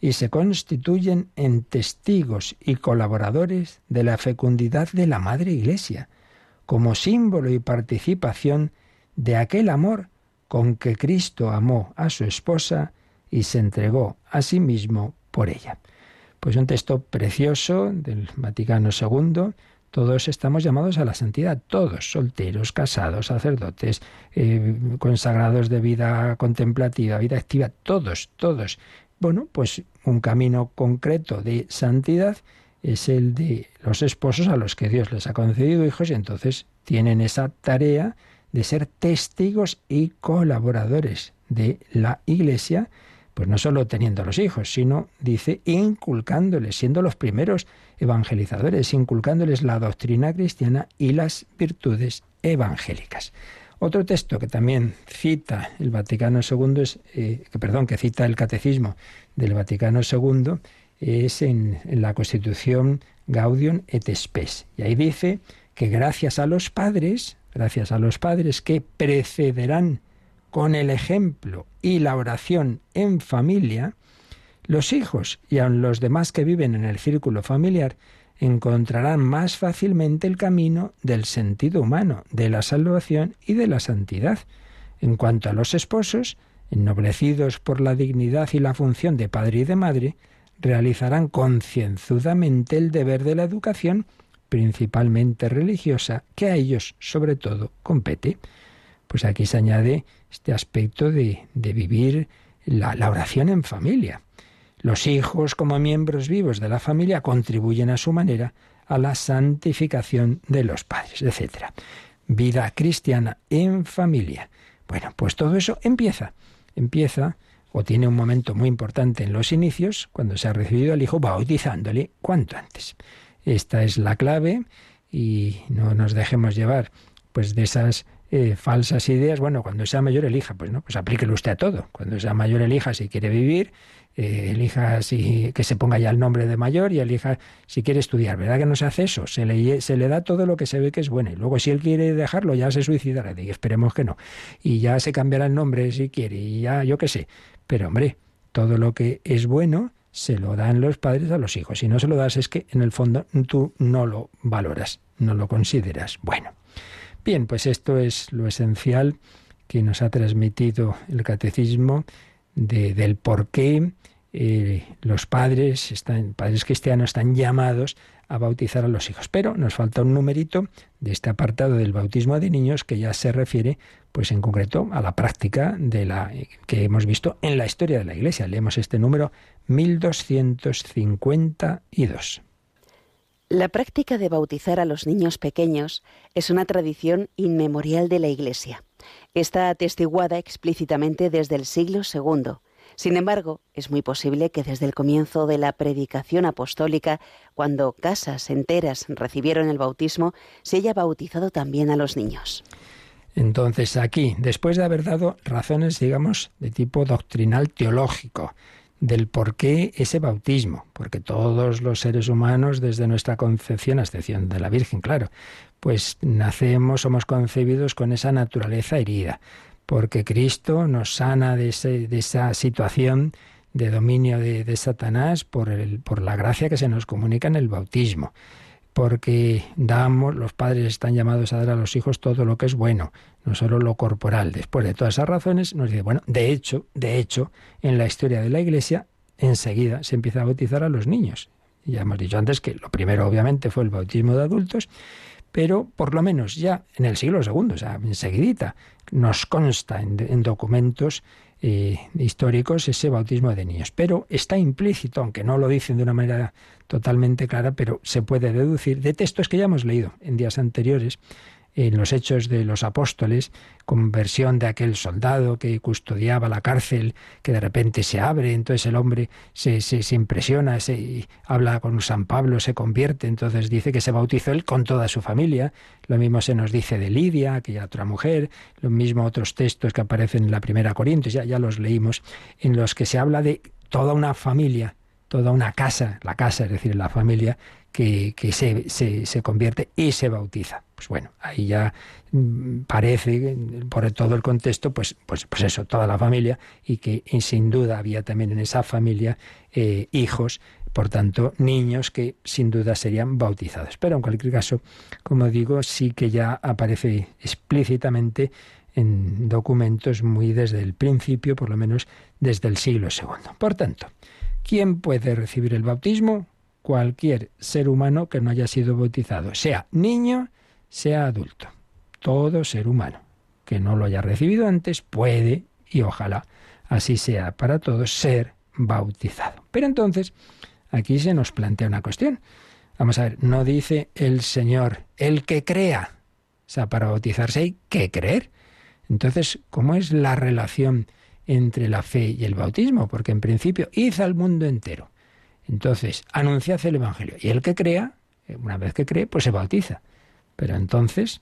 y se constituyen en testigos y colaboradores de la fecundidad de la Madre Iglesia, como símbolo y participación de aquel amor con que Cristo amó a su esposa y se entregó a sí mismo por ella. Pues un texto precioso del Vaticano II. Todos estamos llamados a la santidad, todos, solteros, casados, sacerdotes, eh, consagrados de vida contemplativa, vida activa, todos, todos. Bueno, pues un camino concreto de santidad es el de los esposos a los que Dios les ha concedido hijos y entonces tienen esa tarea de ser testigos y colaboradores de la Iglesia pues no solo teniendo los hijos, sino, dice, inculcándoles, siendo los primeros evangelizadores, inculcándoles la doctrina cristiana y las virtudes evangélicas. Otro texto que también cita el Vaticano II es, eh, que, perdón, que cita el Catecismo del Vaticano II es en, en la Constitución Gaudium et Spes. Y ahí dice que gracias a los padres, gracias a los padres que precederán con el ejemplo y la oración en familia, los hijos y aun los demás que viven en el círculo familiar encontrarán más fácilmente el camino del sentido humano, de la salvación y de la santidad. En cuanto a los esposos, ennoblecidos por la dignidad y la función de padre y de madre, realizarán concienzudamente el deber de la educación, principalmente religiosa, que a ellos sobre todo compete. Pues aquí se añade este aspecto de, vivir la, la oración en familia. Los hijos, como miembros vivos de la familia, contribuyen a su manera a la santificación de los padres, etc. Vida cristiana en familia. Bueno, pues todo eso empieza. Empieza o tiene un momento muy importante en los inicios, cuando se ha recibido al hijo, bautizándole cuanto antes. Esta es la clave y no nos dejemos llevar pues de esas eh, falsas ideas. Bueno, cuando sea mayor elija, pues no, pues aplíquelo usted a todo. Cuando sea mayor elija si quiere vivir, eh, elija si que se ponga ya el nombre de mayor y elija si quiere estudiar. ¿Verdad que no se hace eso? Se le, se le da todo lo que se ve que es bueno. Y luego si él quiere dejarlo ya se suicidará. Y esperemos que no. Y ya se cambiará el nombre si quiere. Y ya yo qué sé. Pero hombre, todo lo que es bueno se lo dan los padres a los hijos. Si no se lo das es que en el fondo tú no lo valoras, no lo consideras bueno. Bien, pues esto es lo esencial que nos ha transmitido el catecismo del por qué eh, los padres, padres cristianos están llamados a bautizar a los hijos. Pero nos falta un numerito de este apartado del bautismo de niños que ya se refiere, pues en concreto, a la práctica de la que hemos visto en la historia de la Iglesia. Leemos este número 1252. La práctica de bautizar a los niños pequeños es una tradición inmemorial de la Iglesia. Está atestiguada explícitamente desde el siglo II. Sin embargo, es muy posible que desde el comienzo de la predicación apostólica, cuando casas enteras recibieron el bautismo, se haya bautizado también a los niños. Entonces, aquí, después de haber dado razones, digamos, de tipo doctrinal teológico, del por qué ese bautismo, porque todos los seres humanos, desde nuestra concepción, a excepción de la Virgen, claro, pues nacemos, somos concebidos con esa naturaleza herida, porque Cristo nos sana de, esa situación de dominio de, Satanás por, el, por la gracia que se nos comunica en el bautismo porque damos, los padres están llamados a dar a los hijos todo lo que es bueno, no solo lo corporal. Después de todas esas razones, nos dice, bueno, de hecho, de hecho, en la historia de la Iglesia, enseguida se empieza a bautizar a los niños. Ya hemos dicho antes que lo primero, obviamente, fue el bautismo de adultos, pero por lo menos ya en el siglo II, o sea, enseguidita, nos consta en, documentos eh, históricos ese bautismo de niños. Pero está implícito, aunque no lo dicen de una manera totalmente clara, pero se puede deducir de textos que ya hemos leído en días anteriores, en los hechos de los apóstoles, conversión de aquel soldado que custodiaba la cárcel, que de repente se abre, entonces el hombre se, se, impresiona, se, habla con San Pablo, se convierte, entonces dice que se bautizó él con toda su familia. Lo mismo se nos dice de Lidia, aquella otra mujer, lo mismo otros textos que aparecen en la primera Corintios, ya, ya los leímos, en los que se habla de toda una familia toda una casa, la casa, es decir, la familia, que, se, se, convierte y se bautiza. Pues bueno, ahí ya mm, parece, por todo el contexto, pues, pues, pues eso, toda la familia, y que sin duda había también en esa familia eh, hijos, por tanto, niños que sin duda serían bautizados. Pero en cualquier caso, como digo, sí que ya aparece explícitamente en documentos muy desde el principio, por lo menos desde el siglo II. Por tanto, ¿quién puede recibir el bautismo? Cualquier ser humano que no haya sido bautizado, sea niño, sea adulto. Todo ser humano que no lo haya recibido antes puede, y ojalá así sea para todos, ser bautizado. Pero entonces, aquí se nos plantea una cuestión. Vamos a ver, no dice el Señor, el que crea. O sea, para bautizarse hay que creer. Entonces, ¿cómo es la relación entre la fe y el bautismo? Porque en principio, hizo al mundo entero. Entonces, anunciad el Evangelio. Y el que crea, eh, una vez que cree, pues se bautiza. Pero entonces,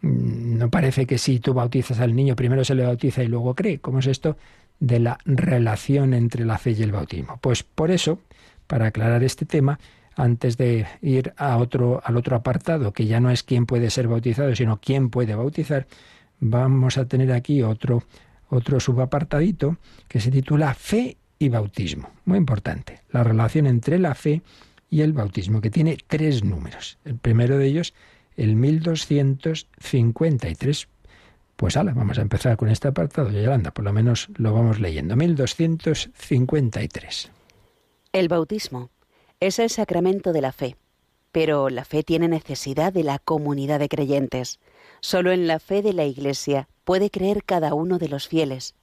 mm, no parece que si tú bautizas al niño, primero se le bautiza y luego cree. ¿Cómo es esto de la relación entre la fe y el bautismo? Pues por eso, para aclarar este tema, antes de ir a otro, al otro apartado, que ya no es quién puede ser bautizado, sino quién puede bautizar, vamos a tener aquí otro, otro subapartadito que se titula Fe y bautismo. Muy importante, la relación entre la fe y el bautismo, que tiene tres números. El primero de ellos, el 1253. Pues ala, vamos a empezar con este apartado, Yolanda, por lo menos lo vamos leyendo. 1253. El bautismo es el sacramento de la fe, pero la fe tiene necesidad de la comunidad de creyentes. Solo en la fe de la Iglesia puede creer cada uno de los fieles.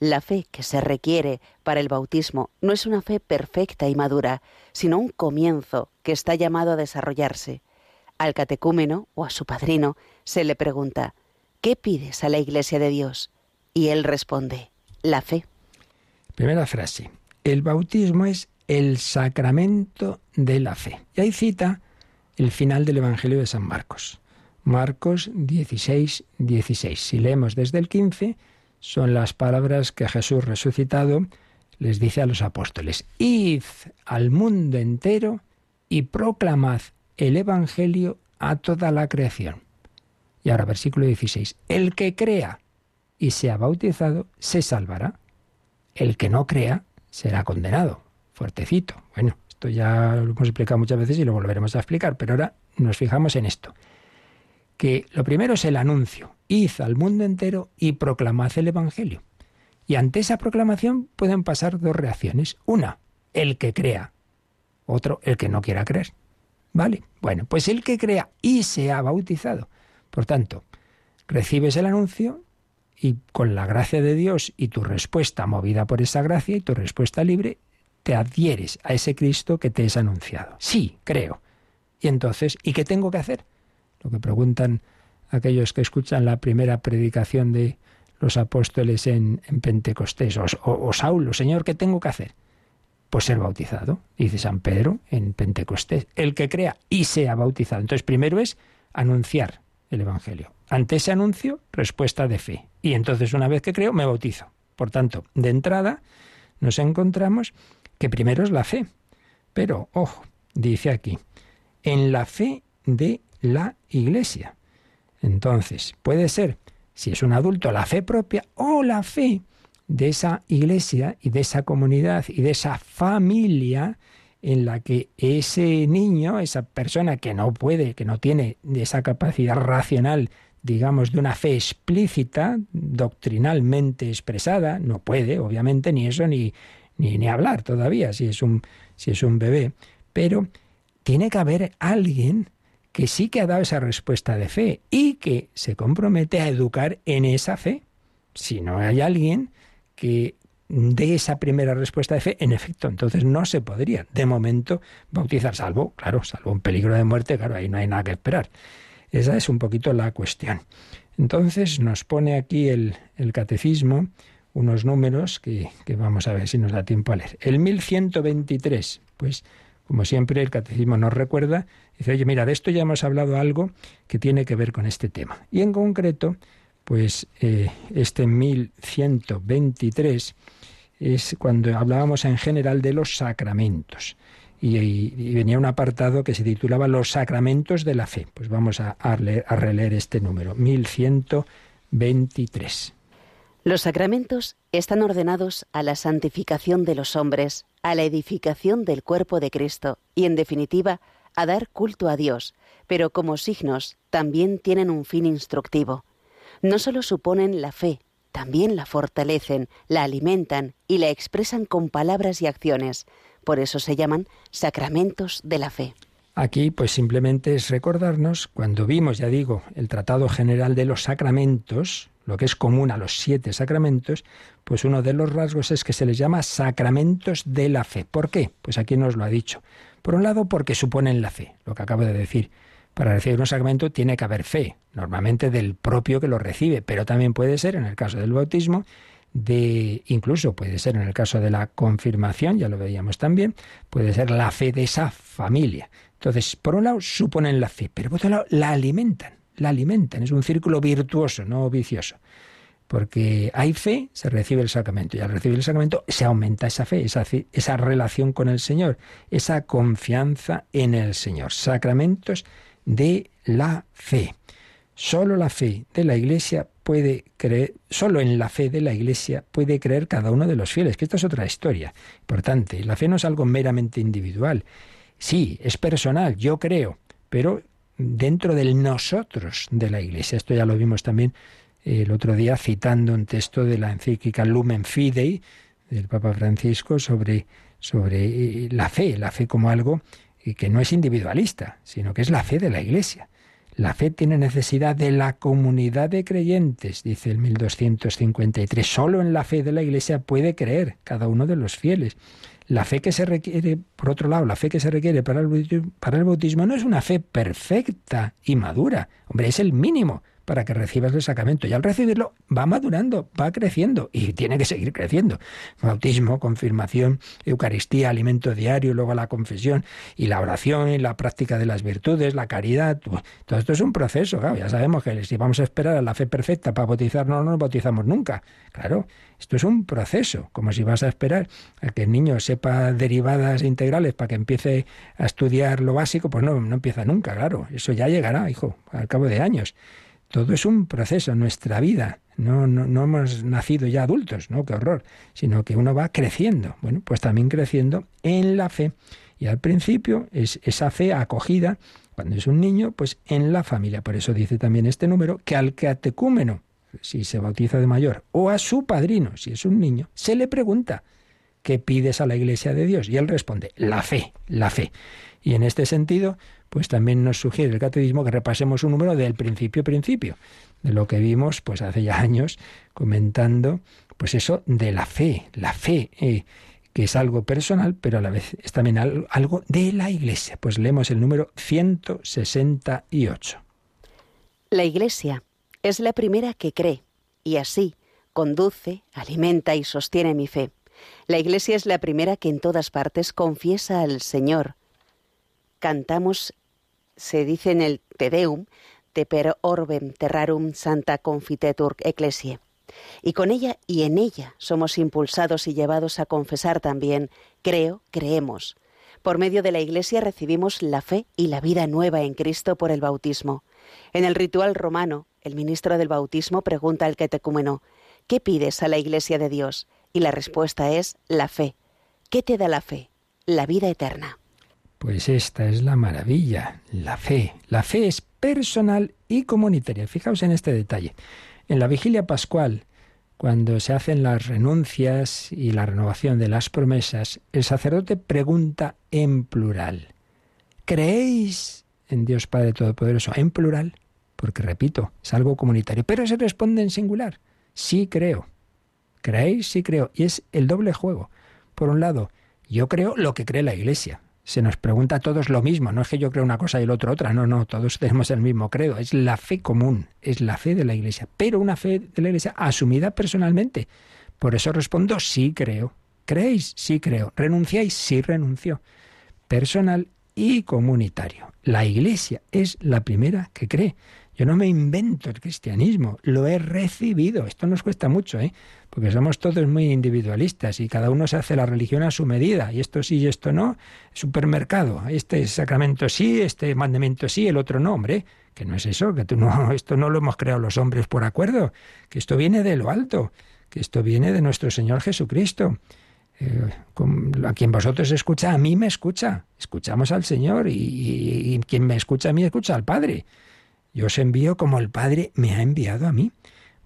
La fe que se requiere para el bautismo no es una fe perfecta y madura, sino un comienzo que está llamado a desarrollarse. Al catecúmeno o a su padrino se le pregunta, ¿qué pides a la Iglesia de Dios? Y él responde, la fe. Primera frase, el bautismo es el sacramento de la fe. Y ahí cita el final del Evangelio de San Marcos. Marcos 16, 16. Si leemos desde el 15, son las palabras que Jesús resucitado les dice a los apóstoles. Id al mundo entero y proclamad el Evangelio a toda la creación. Y ahora versículo 16. El que crea y sea bautizado se salvará. El que no crea será condenado. Fuertecito. Bueno, esto ya lo hemos explicado muchas veces y lo volveremos a explicar, pero ahora nos fijamos en esto que lo primero es el anuncio. Id al mundo entero y proclamad el Evangelio. Y ante esa proclamación pueden pasar dos reacciones. Una, el que crea. Otro, el que no quiera creer. ¿Vale? Bueno, pues el que crea y se ha bautizado. Por tanto, recibes el anuncio y con la gracia de Dios y tu respuesta movida por esa gracia y tu respuesta libre, te adhieres a ese Cristo que te es anunciado. Sí, creo. Y entonces, ¿y qué tengo que hacer? Lo que preguntan aquellos que escuchan la primera predicación de los apóstoles en, Pentecostés, o, o, Saulo, Señor, ¿qué tengo que hacer? Pues ser bautizado, dice San Pedro en Pentecostés, el que crea y sea bautizado. Entonces, primero es anunciar el Evangelio. Ante ese anuncio, respuesta de fe. Y entonces, una vez que creo, me bautizo. Por tanto, de entrada, nos encontramos que primero es la fe. Pero, ojo, dice aquí, en la fe de la Iglesia. Entonces, puede ser, si es un adulto, la fe propia o la fe de esa Iglesia y de esa comunidad y de esa familia en la que ese niño, esa persona que no puede, que no tiene esa capacidad racional, digamos, de una fe explícita, doctrinalmente expresada, no puede, obviamente, ni eso ni, ni, ni hablar todavía, si es, un, si es un bebé, pero tiene que haber alguien que sí que ha dado esa respuesta de fe y que se compromete a educar en esa fe. Si no hay alguien que de esa primera respuesta de fe, en efecto, entonces no se podría, de momento, bautizar, salvo, claro, salvo un peligro de muerte, claro, ahí no hay nada que esperar. Esa es un poquito la cuestión. Entonces nos pone aquí el, el catecismo unos números que, que, vamos a ver si nos da tiempo a leer. El 1123, pues como siempre el catecismo nos recuerda, dice, oye, mira, de esto ya hemos hablado algo que tiene que ver con este tema. Y en concreto, pues eh, este 1123 es cuando hablábamos en general de los sacramentos. Y, venía un apartado que se titulaba Los sacramentos de la fe. Pues vamos a, a, a releer este número, 1123. Los sacramentos están ordenados a la santificación de los hombres, a la edificación del cuerpo de Cristo y, en definitiva, a dar culto a Dios, pero como signos también tienen un fin instructivo. No solo suponen la fe, también la fortalecen, la alimentan y la expresan con palabras y acciones. Por eso se llaman sacramentos de la fe. Aquí, pues simplemente es recordarnos, cuando vimos, ya digo, el Tratado General de los Sacramentos, lo que es común a los siete sacramentos, pues uno de los rasgos es que se les llama sacramentos de la fe. ¿Por qué? Pues aquí nos lo ha dicho. Por un lado, porque suponen la fe, lo que acabo de decir. Para recibir un sacramento tiene que haber fe, normalmente del propio que lo recibe, pero también puede ser, en el caso del bautismo, de incluso puede ser en el caso de la confirmación, ya lo veíamos también, puede ser la fe de esa familia. Entonces, por un lado suponen la fe, pero por otro lado la alimentan, la alimentan, es un círculo virtuoso, no vicioso. Porque hay fe, se recibe el sacramento, y al recibir el sacramento se aumenta esa fe, esa, relación con el Señor, esa confianza en el Señor. Sacramentos de la fe. Solo la fe de la Iglesia puede creer, solo en la fe de la Iglesia puede creer cada uno de los fieles, que esta es otra historia importante. La fe no es algo meramente individual. Sí, es personal, yo creo, pero dentro del nosotros de la Iglesia. Esto ya lo vimos también el otro día citando un texto de la encíclica Lumen Fidei del Papa Francisco sobre, sobre eh, la fe, la fe como algo y que no es individualista, sino que es la fe de la Iglesia. La fe tiene necesidad de la comunidad de creyentes, dice el 1253. Solo en la fe de la Iglesia puede creer cada uno de los fieles. La fe que se requiere, por otro lado, la fe que se requiere para el, para el bautismo no es una fe perfecta y madura. Hombre, es el mínimo para que recibas el sacramento. Y al recibirlo va madurando, va creciendo y tiene que seguir creciendo. Bautismo, confirmación, Eucaristía, alimento diario, luego la confesión y la oración y la práctica de las virtudes, la caridad. Todo esto es un proceso. Claro, ya sabemos que si vamos a esperar a la fe perfecta para bautizarnos, no nos bautizamos nunca. Claro, esto es un proceso, como si vas a esperar a que el niño sepa derivadas integrales para que empiece a estudiar lo básico, pues no, no empieza nunca, claro. Eso ya llegará, hijo, al cabo de años. Todo es un proceso, nuestra vida. No, no, no hemos nacido ya adultos, ¿no? Qué horror. Sino que uno va creciendo. Bueno, pues también creciendo en la fe. Y al principio es esa fe acogida, cuando es un niño, pues en la familia. Por eso dice también este número que al catecúmeno, si se bautiza de mayor, o a su padrino, si es un niño, se le pregunta, ¿qué pides a la iglesia de Dios? Y él responde, la fe, la fe. Y en este sentido, pues también nos sugiere el catecismo que repasemos un número del principio principio, de lo que vimos pues hace ya años comentando pues eso de la fe, la fe eh, que es algo personal, pero a la vez es también algo de la Iglesia. Pues leemos el número 168. La Iglesia es la primera que cree y así conduce, alimenta y sostiene mi fe. La Iglesia es la primera que en todas partes confiesa al Señor. Cantamos se dice en el Te Deum, Te per orbem terrarum santa confitetur ecclesiae. Y con ella y en ella somos impulsados y llevados a confesar también, creo, creemos. Por medio de la Iglesia recibimos la fe y la vida nueva en Cristo por el bautismo. En el ritual romano, el ministro del bautismo pregunta al catecúmeno, ¿qué pides a la Iglesia de Dios? Y la respuesta es la fe. ¿Qué te da la fe? la vida eterna. Pues esta es la maravilla, la fe. La fe es personal y comunitaria. Fijaos en este detalle. En la vigilia pascual, cuando se hacen las renuncias y la renovación de las promesas, el sacerdote pregunta en plural. ¿Creéis en Dios Padre Todopoderoso? En plural, porque repito, es algo comunitario, pero se responde en singular. Sí creo. ¿Creéis? Sí creo. Y es el doble juego. Por un lado, yo creo lo que cree la Iglesia. Se nos pregunta a todos lo mismo, no es que yo creo una cosa y el otro otra, no, no, todos tenemos el mismo credo, es la fe común, es la fe de la Iglesia, pero una fe de la Iglesia asumida personalmente. Por eso respondo sí creo. ¿Creéis? Sí creo. ¿Renunciáis? Sí renuncio. Personal y comunitario. La Iglesia es la primera que cree. Yo no me invento el cristianismo, lo he recibido. Esto nos cuesta mucho, ¿eh? Porque somos todos muy individualistas y cada uno se hace la religión a su medida. Y esto sí y esto no. Supermercado. Este sacramento sí, este mandamiento sí, el otro no, hombre. Que no es eso, que tú no, esto no lo hemos creado los hombres por acuerdo. Que esto viene de lo alto. Que esto viene de nuestro Señor Jesucristo. Eh, a quien vosotros escucha, a mí me escucha. Escuchamos al Señor y, y, y quien me escucha a mí escucha al Padre. Yo os envío como el Padre me ha enviado a mí.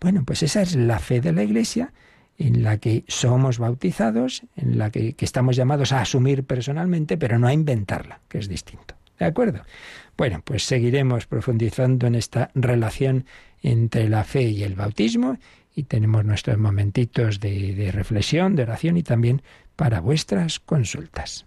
Bueno, pues esa es la fe de la Iglesia en la que somos bautizados, en la que, que, estamos llamados a asumir personalmente, pero no a inventarla, que es distinto. ¿De acuerdo? Bueno, pues seguiremos profundizando en esta relación entre la fe y el bautismo y tenemos nuestros momentitos de, de reflexión, de oración y también para vuestras consultas.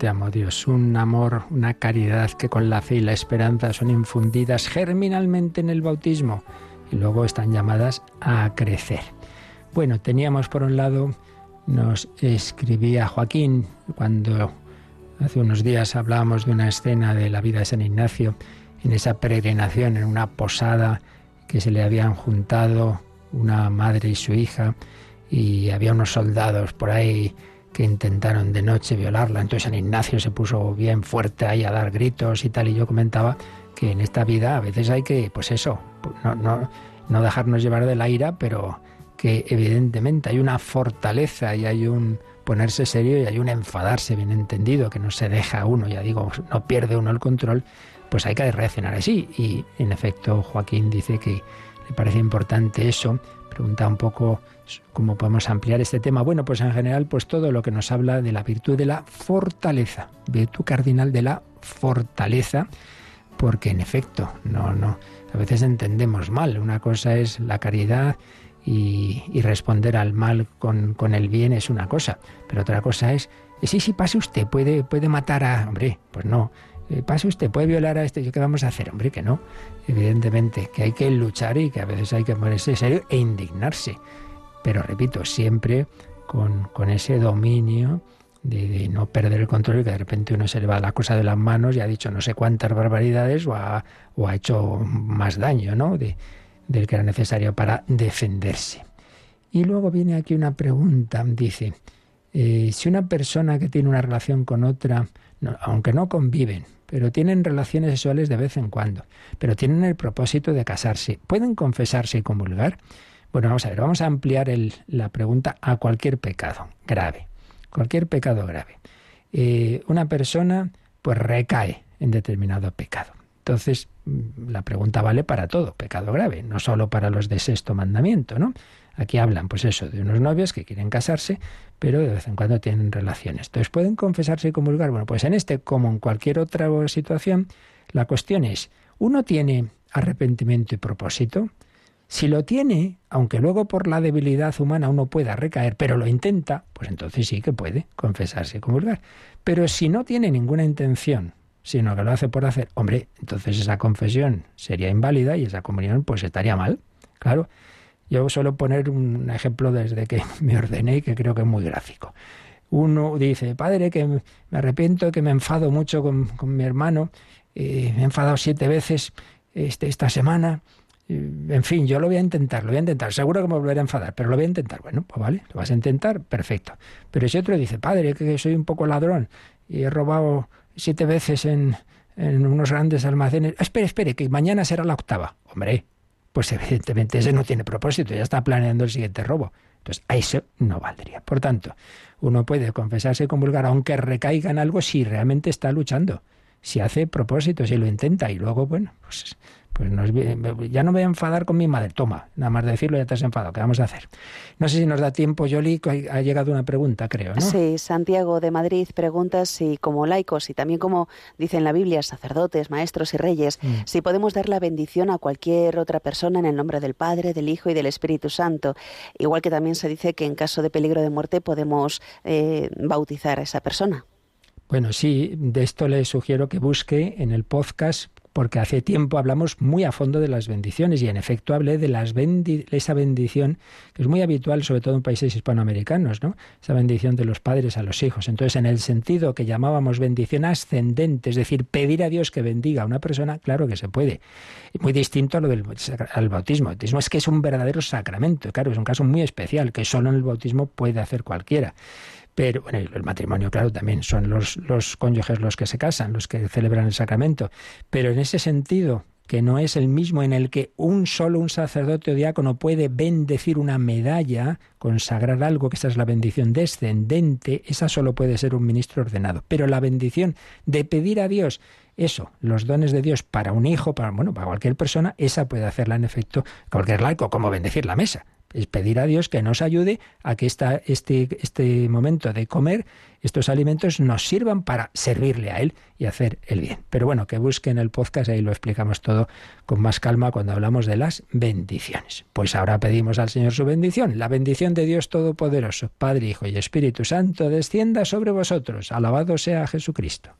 Te amo, Dios. Un amor, una caridad que con la fe y la esperanza son infundidas germinalmente en el bautismo y luego están llamadas a crecer. Bueno, teníamos por un lado, nos escribía Joaquín cuando hace unos días hablábamos de una escena de la vida de San Ignacio en esa peregrinación, en una posada que se le habían juntado una madre y su hija y había unos soldados por ahí intentaron de noche violarla. Entonces San Ignacio se puso bien fuerte ahí a dar gritos y tal. Y yo comentaba que en esta vida a veces hay que, pues eso, no, no, no dejarnos llevar de la ira, pero que evidentemente hay una fortaleza y hay un ponerse serio y hay un enfadarse bien entendido, que no se deja uno, ya digo, no pierde uno el control, pues hay que reaccionar así. Y en efecto, Joaquín dice que le parece importante eso. Pregunta un poco cómo podemos ampliar este tema. Bueno, pues en general, pues todo lo que nos habla de la virtud de la fortaleza, virtud cardinal de la fortaleza, porque en efecto, no, no, a veces entendemos mal. Una cosa es la caridad y, responder al mal con, con, el bien es una cosa, pero otra cosa es, sí, sí, pase usted, puede, puede matar a... Hombre, pues no, eh, pase usted, puede violar a este, ¿qué vamos a hacer? Hombre, que no, evidentemente, que hay que luchar y que a veces hay que ponerse serio e indignarse, pero repito, siempre con, con ese dominio de, no perder el control y que de repente uno se le va la cosa de las manos y ha dicho no sé cuántas barbaridades o ha, o ha hecho más daño, ¿no? De, del que era necesario para defenderse. Y luego viene aquí una pregunta, dice, eh, si una persona que tiene una relación con otra, aunque no conviven, pero tienen relaciones sexuales de vez en cuando, pero tienen el propósito de casarse, ¿pueden confesarse y comulgar? Bueno, vamos a ver, vamos a ampliar la pregunta a cualquier pecado grave, cualquier pecado grave. Eh, una persona pues recae en determinado pecado. Entonces, mm, la pregunta vale para todo, pecado grave, no solo para los de sexto mandamiento, ¿no? Aquí hablan, pues eso, de unos novios que quieren casarse, pero de vez en cuando tienen relaciones. Entonces, ¿pueden confesarse y comulgar? Bueno, pues en este, como en cualquier otra situación, la cuestión es, ¿uno tiene arrepentimiento y propósito? Si lo tiene, aunque luego por la debilidad humana uno pueda recaer, pero lo intenta, pues entonces sí que puede confesarse y comulgar. Pero si no tiene ninguna intención, sino que lo hace por hacer, hombre, entonces esa confesión sería inválida y esa comunión pues estaría mal. Claro, yo suelo poner un ejemplo desde que me ordené y que creo que es muy gráfico. Uno dice, padre, que me arrepiento, que me enfado mucho con, mi hermano, eh, me he enfadado siete veces este, esta semana, en fin, yo lo voy a intentar, lo voy a intentar. Seguro que me volveré a enfadar, pero lo voy a intentar. Bueno, pues vale, lo vas a intentar, perfecto. Pero si otro dice, padre, que soy un poco ladrón y he robado siete veces en, unos grandes almacenes. Espere, espere, que mañana será la octava. Hombre, pues evidentemente ese no tiene propósito, ya está planeando el siguiente robo. Entonces, a eso no valdría. Por tanto, uno puede confesarse y comulgar, aunque recaiga en algo, si realmente está luchando, si hace propósito, si lo intenta, y luego, bueno, pues pues ya no me voy a enfadar con mi madre. Toma, nada más decirlo ya te has enfadado. ¿Qué vamos a hacer? No sé si nos da tiempo, Yoli, ha llegado una pregunta, creo, ¿no? Sí, Santiago de Madrid pregunta si como laicos y también como dice en la Biblia, sacerdotes, maestros y reyes, mm. si podemos dar la bendición a cualquier otra persona en el nombre del Padre, del Hijo y del Espíritu Santo. Igual que también se dice que en caso de peligro de muerte podemos eh, bautizar a esa persona. Bueno, sí, de esto le sugiero que busque en el podcast porque hace tiempo hablamos muy a fondo de las bendiciones y en efecto hablé de esa bendición que es muy habitual sobre todo en países hispanoamericanos, ¿no? Esa bendición de los padres a los hijos. Entonces, en el sentido que llamábamos bendición ascendente, es decir, pedir a Dios que bendiga a una persona, claro que se puede. Muy distinto a lo del al bautismo. El bautismo es que es un verdadero sacramento, claro, es un caso muy especial que solo en el bautismo puede hacer cualquiera. Pero bueno, el matrimonio, claro, también son los, los cónyuges los que se casan, los que celebran el sacramento. Pero en ese sentido, que no es el mismo en el que un solo un sacerdote o diácono puede bendecir una medalla, consagrar algo, que esa es la bendición descendente, esa solo puede ser un ministro ordenado. Pero la bendición de pedir a Dios eso, los dones de Dios para un hijo, para bueno, para cualquier persona, esa puede hacerla en efecto cualquier laico, como bendecir la mesa es pedir a Dios que nos ayude a que esta, este, este momento de comer, estos alimentos nos sirvan para servirle a Él y hacer el bien. Pero bueno, que busquen el podcast, ahí lo explicamos todo con más calma cuando hablamos de las bendiciones. Pues ahora pedimos al Señor su bendición. La bendición de Dios Todopoderoso, Padre, Hijo y Espíritu Santo, descienda sobre vosotros. Alabado sea Jesucristo.